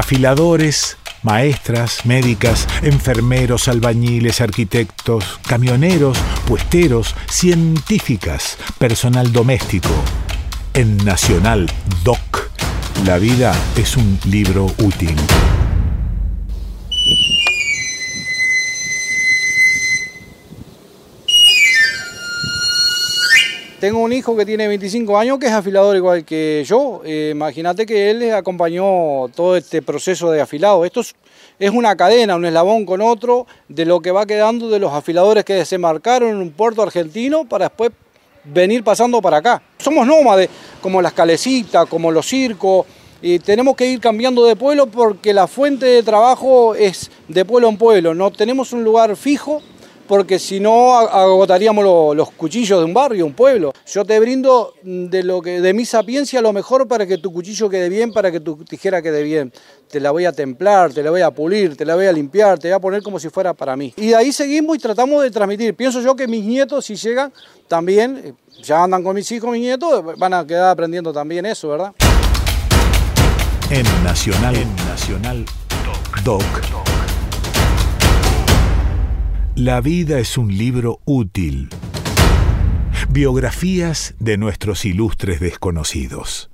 Afiladores, maestras, médicas, enfermeros, albañiles, arquitectos, camioneros, puesteros, científicas, personal doméstico. En Nacional Doc, la vida es un libro útil. Tengo un hijo que tiene 25 años que es afilador igual que yo. Eh, imagínate que él acompañó todo este proceso de afilado. Esto es, una cadena, un eslabón con otro, de lo que va quedando de los afiladores que desembarcaron en un puerto argentino para después venir pasando para acá. Somos nómades, como las calecitas, como los circos, tenemos que ir cambiando de pueblo porque la fuente de trabajo es de pueblo en pueblo. No tenemos un lugar fijo porque si no agotaríamos los cuchillos de un barrio, un pueblo. Yo te brindo de, lo que, de mi sapiencia lo mejor para que tu cuchillo quede bien, para que tu tijera quede bien. Te la voy a templar, te la voy a pulir, te la voy a limpiar, te voy a poner como si fuera para mí. Y de ahí seguimos y tratamos de transmitir. Pienso yo que mis nietos, si llegan, también, eh, ya andan con mis hijos, mis nietos, van a quedar aprendiendo también eso, ¿verdad? En Nacional, en Nacional Doc. La vida es un libro útil. Biografías de nuestros ilustres desconocidos.